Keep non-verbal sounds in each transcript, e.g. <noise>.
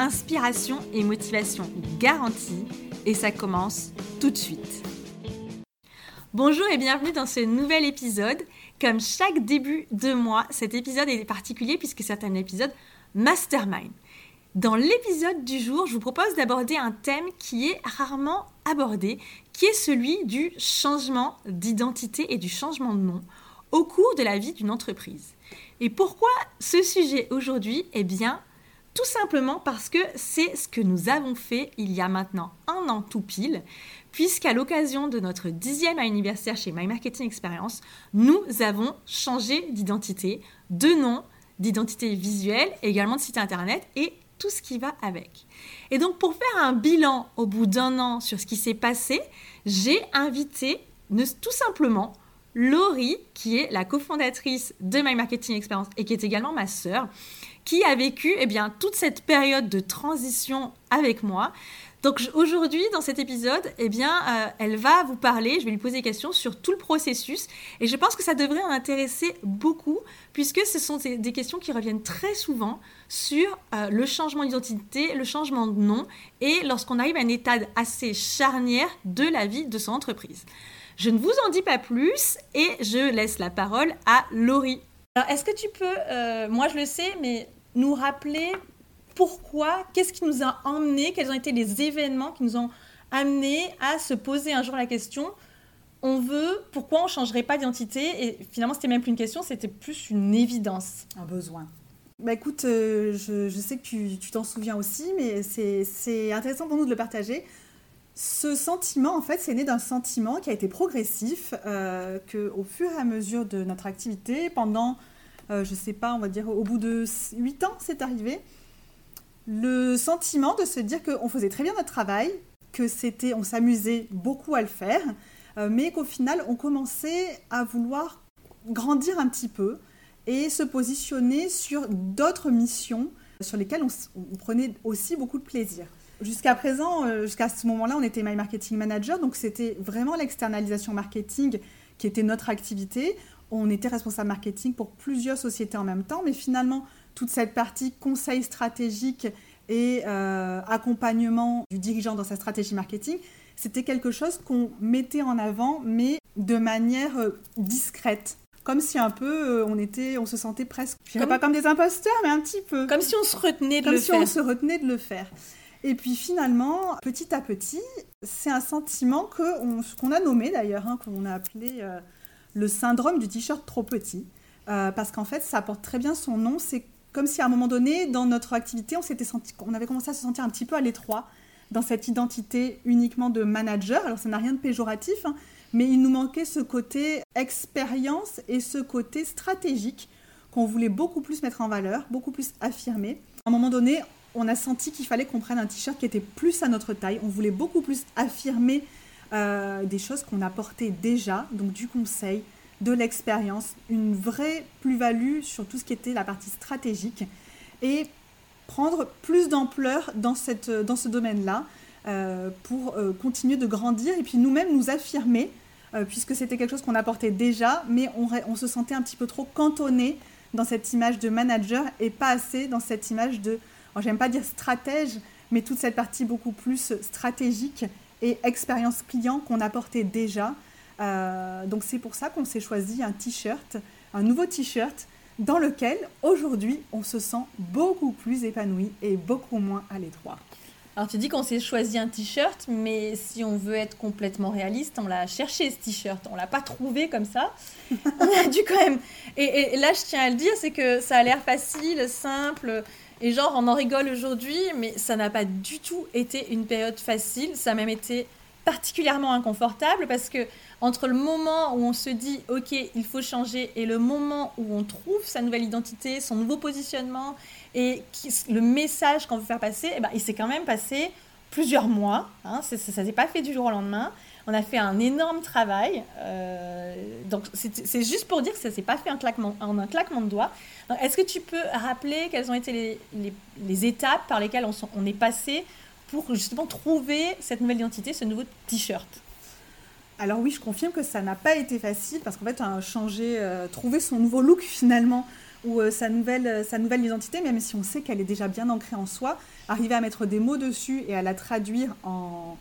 Inspiration et motivation garantie et ça commence tout de suite. Bonjour et bienvenue dans ce nouvel épisode. Comme chaque début de mois, cet épisode est particulier puisque c'est un épisode mastermind. Dans l'épisode du jour, je vous propose d'aborder un thème qui est rarement abordé, qui est celui du changement d'identité et du changement de nom au cours de la vie d'une entreprise. Et pourquoi ce sujet aujourd'hui? Eh bien, tout simplement parce que c'est ce que nous avons fait il y a maintenant un an tout pile, puisqu'à l'occasion de notre dixième anniversaire chez My Marketing Experience, nous avons changé d'identité, de nom, d'identité visuelle, également de site internet et tout ce qui va avec. Et donc pour faire un bilan au bout d'un an sur ce qui s'est passé, j'ai invité tout simplement Laurie, qui est la cofondatrice de My Marketing Experience et qui est également ma sœur, qui a vécu eh bien, toute cette période de transition avec moi. Donc aujourd'hui, dans cet épisode, eh bien, euh, elle va vous parler, je vais lui poser des questions sur tout le processus. Et je pense que ça devrait en intéresser beaucoup, puisque ce sont des, questions qui reviennent très souvent sur euh, le changement d'identité, le changement de nom, et lorsqu'on arrive à un état assez charnière de la vie de son entreprise. Je ne vous en dis pas plus et je laisse la parole à Laurie. Alors, est-ce que tu peux, euh, moi je le sais, mais nous rappeler pourquoi, qu'est-ce qui nous a emmené, quels ont été les événements qui nous ont amenés à se poser un jour la question on veut, pourquoi on ne changerait pas d'identité? Et finalement, c'était même plus une question, c'était plus une évidence. Un besoin. Bah écoute, euh, je, sais que tu t'en souviens aussi, mais c'est intéressant pour nous de le partager. Ce sentiment, en fait, c'est né d'un sentiment qui a été progressif, euh, que fur et à mesure de notre activité, pendant, euh, je ne sais pas, on va dire au bout de 8 ans, c'est arrivé, le sentiment de se dire qu'on faisait très bien notre travail, que c'était, on s'amusait beaucoup à le faire, euh, mais qu'au final, on commençait à vouloir grandir un petit peu et se positionner sur d'autres missions sur lesquelles on prenait aussi beaucoup de plaisir. Jusqu'à présent, euh, jusqu'à ce moment-là, on était My Marketing Manager, donc c'était vraiment l'externalisation marketing qui était notre activité. On était responsable marketing pour plusieurs sociétés en même temps, mais finalement, toute cette partie conseil stratégique et euh, accompagnement du dirigeant dans sa stratégie marketing, c'était quelque chose qu'on mettait en avant, mais de manière euh, discrète. Comme si un peu on était, on se sentait presque, je pas comme des imposteurs, mais un petit peu. Comme si on se retenait de le faire. Comme si on se retenait de le faire. Et puis finalement, petit à petit, c'est un sentiment qu'on a nommé d'ailleurs, hein, qu'on a appelé euh, le syndrome du t-shirt trop petit. Euh, parce qu'en fait, ça porte très bien son nom. C'est comme si à un moment donné, dans notre activité, on, senti, on avait commencé à se sentir un petit peu à l'étroit dans cette identité uniquement de manager. Alors ça n'a rien de péjoratif, hein, mais il nous manquait ce côté expérience et ce côté stratégique qu'on voulait beaucoup plus mettre en valeur, beaucoup plus affirmer. À un moment donné, on a senti qu'il fallait qu'on prenne un t-shirt qui était plus à notre taille. On voulait beaucoup plus affirmer euh, des choses qu'on apportait déjà, donc du conseil, de l'expérience, une vraie plus-value sur tout ce qui était la partie stratégique et prendre plus d'ampleur dans, dans ce domaine-là euh, pour euh, continuer de grandir et puis nous-mêmes nous affirmer, puisque c'était quelque chose qu'on apportait déjà, mais on, on, se sentait un petit peu trop cantonné dans cette image de manager et pas assez dans cette image de j'aime pas dire stratège, mais toute cette partie beaucoup plus stratégique et expérience client qu'on apportait déjà. Euh, donc c'est pour ça qu'on s'est choisi un t-shirt, un nouveau t-shirt dans lequel aujourd'hui on se sent beaucoup plus épanoui et beaucoup moins à l'étroit. Alors tu dis qu'on s'est choisi un t-shirt, mais si on veut être complètement réaliste, on l'a cherché ce t-shirt, on l'a pas trouvé comme ça. <laughs> on a dû quand même. Et, et là je tiens à le dire, c'est que ça a l'air facile, simple, et genre, on en rigole aujourd'hui, mais ça n'a pas du tout été une période facile. Ça a même été particulièrement inconfortable parce que entre le moment où on se dit ok il faut changer et le moment où on trouve sa nouvelle identité, son nouveau positionnement et le message qu'on veut faire passer, eh ben, il s'est quand même passé plusieurs mois. Hein, ça ne s'est pas fait du jour au lendemain. On a fait un énorme travail. Euh, donc, c'est juste pour dire que ça s'est pas fait en un claquement de doigts. Est-ce que tu peux rappeler quelles ont été les, étapes par lesquelles on, est passé pour justement trouver cette nouvelle identité, ce nouveau t-shirt? Alors oui, je confirme que ça n'a pas été facile parce qu'en fait, a changé, euh, trouver son nouveau look finalement ou euh, sa, nouvelle, identité, même si on sait qu'elle est déjà bien ancrée en soi, arriver à mettre des mots dessus et à la traduire en,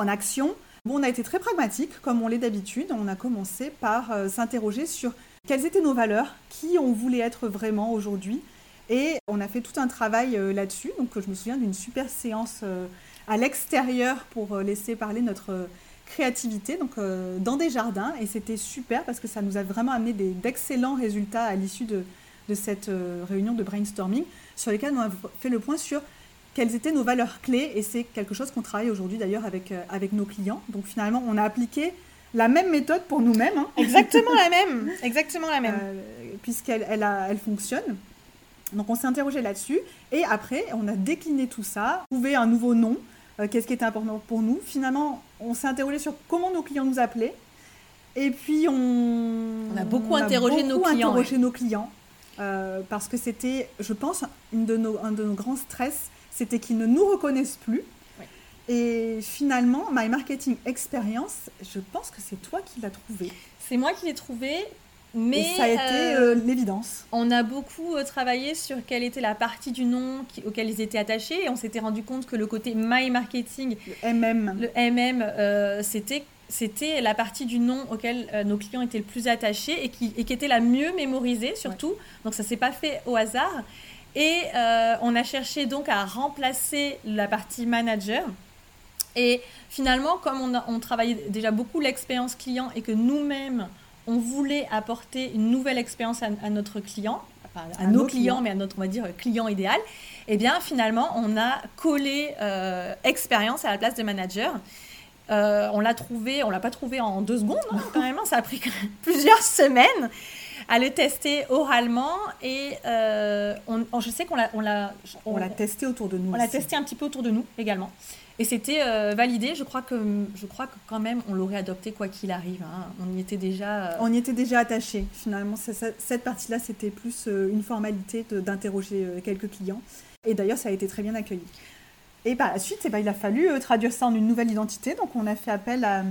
action. Bon, on a été très pragmatique, comme on l'est d'habitude. On a commencé par euh, s'interroger sur quelles étaient nos valeurs, qui on voulait être vraiment aujourd'hui. Et on a fait tout un travail euh, là-dessus. Donc je me souviens d'une super séance euh, à l'extérieur pour laisser parler notre créativité, donc dans des jardins. Et c'était super parce que ça nous a vraiment amené d'excellents résultats à l'issue de, de, cette réunion de brainstorming sur lesquels on a fait le point sur quelles étaient nos valeurs clés et c'est quelque chose qu'on travaille aujourd'hui d'ailleurs avec, euh, avec nos clients. Donc finalement, on a appliqué la même méthode pour nous-mêmes. Hein. Exactement la même, <laughs> exactement la même. Euh, puisqu'elle elle, elle fonctionne. Donc on s'est interrogé là-dessus et après on a décliné tout ça, trouvé un nouveau nom, euh, qu'est-ce qui était important pour nous. Finalement, on s'est interrogé sur comment nos clients nous appelaient. Et puis on, on a beaucoup interrogé nos clients. Interrogé nos clients parce que c'était, je pense, une de nos, un de nos grands stress c'était qu'ils ne nous reconnaissent plus. Et finalement, My Marketing Experience, je pense que c'est toi qui l'as trouvé. C'est moi qui l'ai trouvé, mais ça a été euh, euh, l'évidence. On a beaucoup euh, travaillé sur quelle était la partie du nom auquel ils étaient attachés et on s'était rendu compte que le côté My Marketing, le MM, le MM, c'était c'était la partie du nom auquel nos clients étaient le plus attachés et qui, et qui était la mieux mémorisée surtout. Donc ça s'est pas fait au hasard. Et euh, on a cherché donc à remplacer la partie manager. Et finalement, comme on, on travaillait déjà beaucoup l'expérience client et que nous-mêmes, on voulait apporter une nouvelle expérience à, notre client, à, nos, clients, mais à notre, on va dire, client idéal, eh bien, finalement, on a collé euh, expérience à la place de manager. Euh, on l'a trouvé, on l'a pas trouvé en deux secondes, hein, quand même, hein, ça a pris plusieurs semaines à le tester oralement et euh, on, je sais qu'on l'a, on l'a, on, l'a testé autour de nous. On l'a testé un petit peu autour de nous également. Et c'était euh, validé. Je crois que, je crois que quand même, on l'aurait adopté quoi qu'il arrive. Hein. On y était déjà. Euh, on y était déjà attaché. Finalement, cette partie-là, c'était plus une formalité d'interroger quelques clients. Et d'ailleurs, ça a été très bien accueilli. Et par la suite, eh ben, il a fallu traduire ça en une nouvelle identité. Donc, on a fait appel à,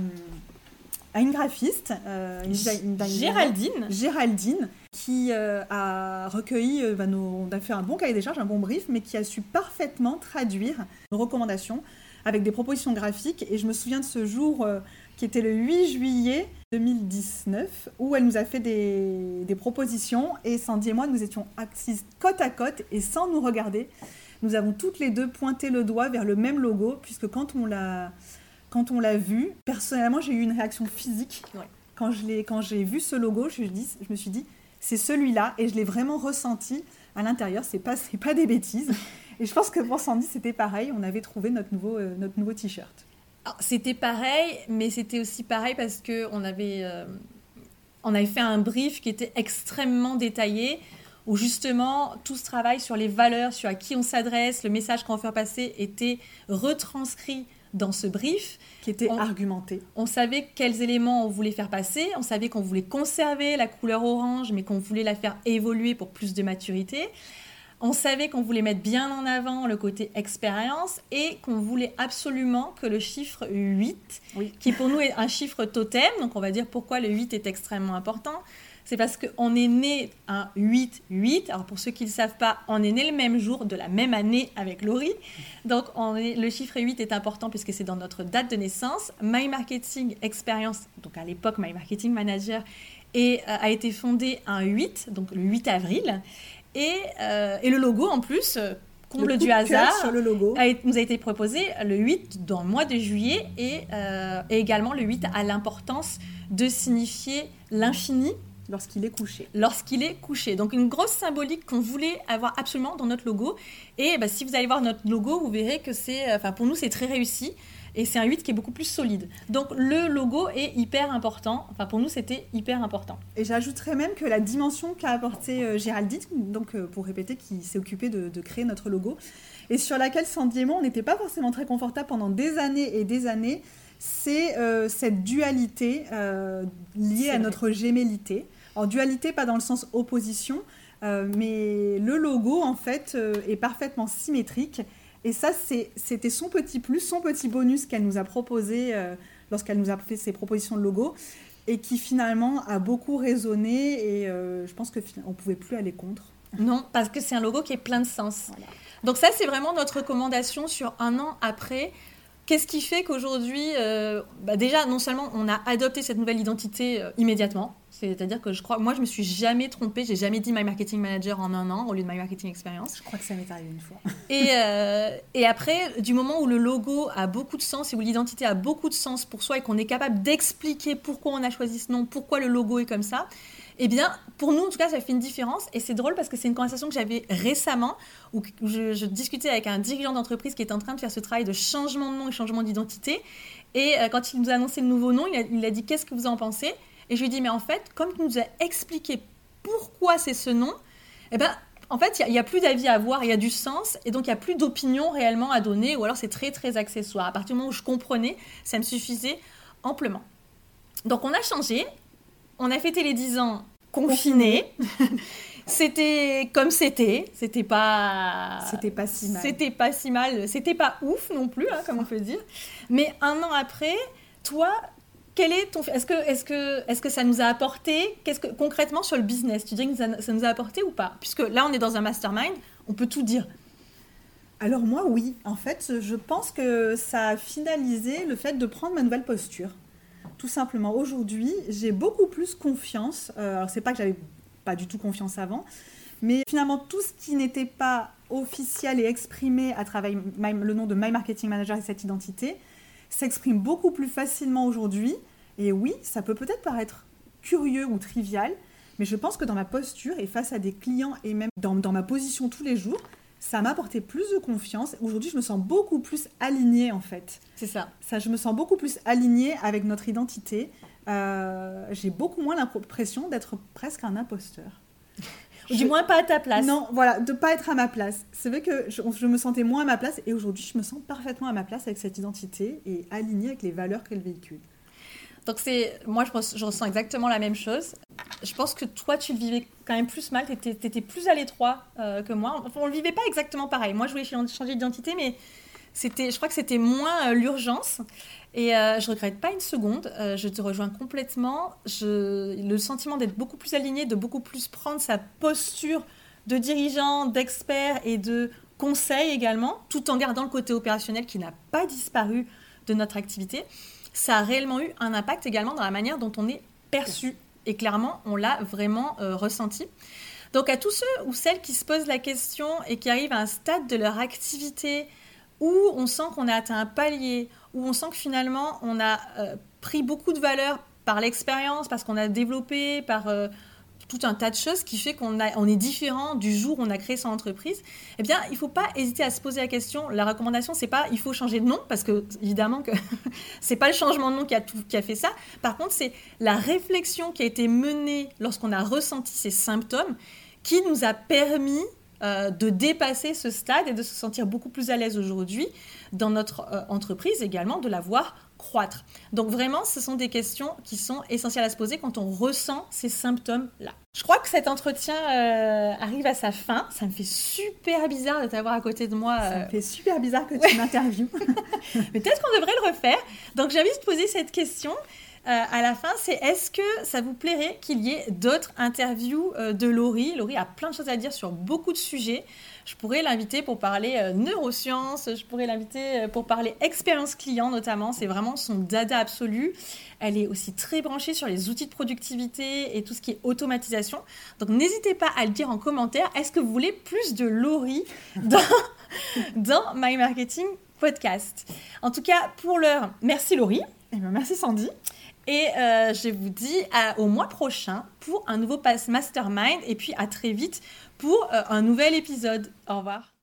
à une graphiste, euh, Géraldine. Géraldine, qui euh, a recueilli, euh, bah, on a fait un bon cahier des charges, un bon brief, mais qui a su parfaitement traduire nos recommandations avec des propositions graphiques. Et je me souviens de ce jour qui était le 8 juillet 2019, où elle nous a fait des, des propositions. Et Sandy et moi, nous étions assises côte à côte et sans nous regarder. Nous avons toutes les deux pointé le doigt vers le même logo, puisque quand on l'a quand on l'a vu, personnellement, j'ai eu une réaction physique. Quand, je quand j'ai vu ce logo, je, dis, je me suis dit, c'est celui-là, et je l'ai vraiment ressenti à l'intérieur. C'est pas, pas des bêtises. <laughs> Et je pense que pour Sandy, c'était pareil. On avait trouvé notre nouveau, euh, notre nouveau t-shirt. C'était pareil, mais c'était aussi pareil parce que on avait, euh, on avait fait un brief qui était extrêmement détaillé, où justement tout ce travail sur les valeurs, sur à qui on s'adresse, le message qu'on veut faire passer était retranscrit dans ce brief. Qui était argumenté. On savait quels éléments on voulait faire passer, on savait qu'on voulait conserver la couleur orange, mais qu'on voulait la faire évoluer pour plus de maturité. On savait qu'on voulait mettre bien en avant le côté expérience et qu'on voulait absolument que le chiffre 8, qui pour nous est un chiffre totem, donc on va dire pourquoi le 8 est extrêmement important, c'est parce qu'on est né un 8-8. Alors pour ceux qui ne le savent pas, on est né le même jour de la même année avec Laurie. Donc on est, le chiffre 8 est important puisque c'est dans notre date de naissance. My Marketing Experience, donc à l'époque My Marketing Manager, et, euh, a été fondé un 8, donc le 8 avril. Et, euh, et le logo en plus, euh, comble du hasard, sur le logo. nous a été proposé le 8 dans le mois de juillet et, et également le 8 a l'importance de signifier l'infini Lorsqu'il est couché. Lorsqu'il est couché. Donc une grosse symbolique qu'on voulait avoir absolument dans notre logo. Et bah, si vous allez voir notre logo, vous verrez que c'est, enfin pour nous c'est très réussi. Et c'est un 8 qui est beaucoup plus solide. Donc le logo est hyper important. Enfin pour nous c'était hyper important. Et j'ajouterais même que la dimension qu'a apporté euh, Géraldine, donc euh, pour répéter, qui s'est occupée de, créer notre logo, et sur laquelle Sandy et moi, on n'était pas forcément très confortable pendant des années et des années, c'est euh, cette dualité euh, liée à notre gémellité. En dualité, pas dans le sens opposition, euh, mais le logo, en fait, est parfaitement symétrique. Et ça, c'était son petit plus, son petit bonus qu'elle nous a proposé lorsqu'elle nous a fait ses propositions de logo et qui finalement a beaucoup résonné et je pense qu'on ne pouvait plus aller contre. Non, parce que c'est un logo qui est plein de sens. Donc ça, c'est vraiment notre recommandation sur un an après. Qu'est-ce qui fait qu'aujourd'hui, euh, bah déjà, non seulement on a adopté cette nouvelle identité euh, immédiatement, c'est-à-dire que je crois, moi, je me suis jamais trompée, j'ai jamais dit My Marketing Manager en un an au lieu de My Marketing Experience. Je crois que ça m'est arrivé une fois. et, euh, et après, du moment où le logo a beaucoup de sens et où l'identité a beaucoup de sens pour soi et qu'on est capable d'expliquer pourquoi on a choisi ce nom, pourquoi le logo est comme ça, eh bien, pour nous, en tout cas, ça fait une différence. Et c'est drôle parce que c'est une conversation que j'avais récemment où je, discutais avec un dirigeant d'entreprise qui est en train de faire ce travail de changement de nom et changement d'identité. Et euh, quand il nous a annoncé le nouveau nom, il a, dit Qu'est-ce que vous en pensez? Et je lui ai dit Mais en fait, comme il nous a expliqué pourquoi c'est ce nom, eh ben, en fait, il n'y a, a, plus d'avis à avoir, il y a du sens, et donc il n'y a plus d'opinion réellement à donner, ou alors c'est très très accessoire. À partir du moment où je comprenais, ça me suffisait amplement. Donc on a changé, on a fêté les 10 ans confinés. <laughs> c'était comme c'était. C'était pas. C'était pas si mal. C'était pas si mal. C'était pas ouf non plus, hein, comme on peut dire. Mais un an après, toi, quel est ton. Est-ce que, est que, est que ça nous a apporté Qu'est-ce que concrètement sur le business Tu dirais que ça, nous a apporté ou pas? Puisque là, on est dans un mastermind, on peut tout dire. Alors moi, oui. En fait, je pense que ça a finalisé le fait de prendre ma nouvelle posture tout simplement. Aujourd'hui, j'ai beaucoup plus confiance. Euh, alors, c'est pas que j'avais pas du tout confiance avant, mais finalement, tout ce qui n'était pas officiel et exprimé à travers le nom de My Marketing Manager et cette identité s'exprime beaucoup plus facilement aujourd'hui. Et oui, ça peut peut-être paraître curieux ou trivial, mais je pense que dans ma posture et face à des clients et même dans ma position tous les jours, ça m'a apporté plus de confiance. Aujourd'hui, je me sens beaucoup plus alignée en fait. C'est ça. Ça, je me sens beaucoup plus alignée avec notre identité. Euh, j'ai beaucoup moins l'impression d'être presque un imposteur. Ou du moins pas à ta place. Non, voilà, de pas être à ma place. C'est vrai que je, je, me sentais moins à ma place et aujourd'hui, je me sens parfaitement à ma place avec cette identité et alignée avec les valeurs qu'elle véhicule. Donc c'est, moi je, ressens exactement la même chose. Je pense que toi tu le vivais quand même plus mal, tu étais, plus à l'étroit euh, que moi. Enfin, on le vivait pas exactement pareil. Moi je voulais changer d'identité, mais c'était, je crois que c'était moins euh, l'urgence. Et euh, je regrette pas une seconde. Euh, je te rejoins complètement. Le sentiment d'être beaucoup plus aligné, de beaucoup plus prendre sa posture de dirigeant, d'expert et de conseil également, tout en gardant le côté opérationnel qui n'a pas disparu de notre activité ça a réellement eu un impact également dans la manière dont on est perçu. Et clairement, on l'a vraiment euh, ressenti. Donc à tous ceux ou celles qui se posent la question et qui arrivent à un stade de leur activité où on sent qu'on a atteint un palier, où on sent que finalement on a euh, pris beaucoup de valeur par l'expérience, parce qu'on a développé, par euh, tout un tas de choses qui fait qu'on on est différent du jour où on a créé son entreprise, eh bien, il ne faut pas hésiter à se poser la question. La recommandation, c'est pas il faut changer de nom, parce que évidemment que <laughs> c'est pas le changement de nom qui a, fait ça. Par contre, c'est la réflexion qui a été menée lorsqu'on a ressenti ces symptômes qui nous a permis euh, de dépasser ce stade et de se sentir beaucoup plus à l'aise aujourd'hui dans notre euh, entreprise également, de la voir croître. Donc vraiment, ce sont des questions qui sont essentielles à se poser quand on ressent ces symptômes-là. Je crois que cet entretien euh, arrive à sa fin. Ça me fait super bizarre de t'avoir à côté de moi. Ça me fait super bizarre que tu m'interviewes. <laughs> <laughs> Mais peut-être qu'on devrait le refaire. Donc envie de poser cette question. Euh, à la fin, c'est est-ce que ça vous plairait qu'il y ait d'autres interviews euh, de Laurie? Laurie a plein de choses à dire sur beaucoup de sujets. Je pourrais l'inviter pour parler euh, neurosciences, je pourrais l'inviter pour parler expérience client notamment, c'est vraiment son dada absolu. Elle est aussi très branchée sur les outils de productivité et tout ce qui est automatisation. Donc n'hésitez pas à le dire en commentaire. Est-ce que vous voulez plus de Laurie <laughs> dans, dans My Marketing Podcast? En tout cas, pour l'heure, merci Laurie. Eh ben, merci Sandy. Et euh, je vous dis au mois prochain pour un nouveau Pass Mastermind et puis à très vite pour euh, un nouvel épisode. Au revoir.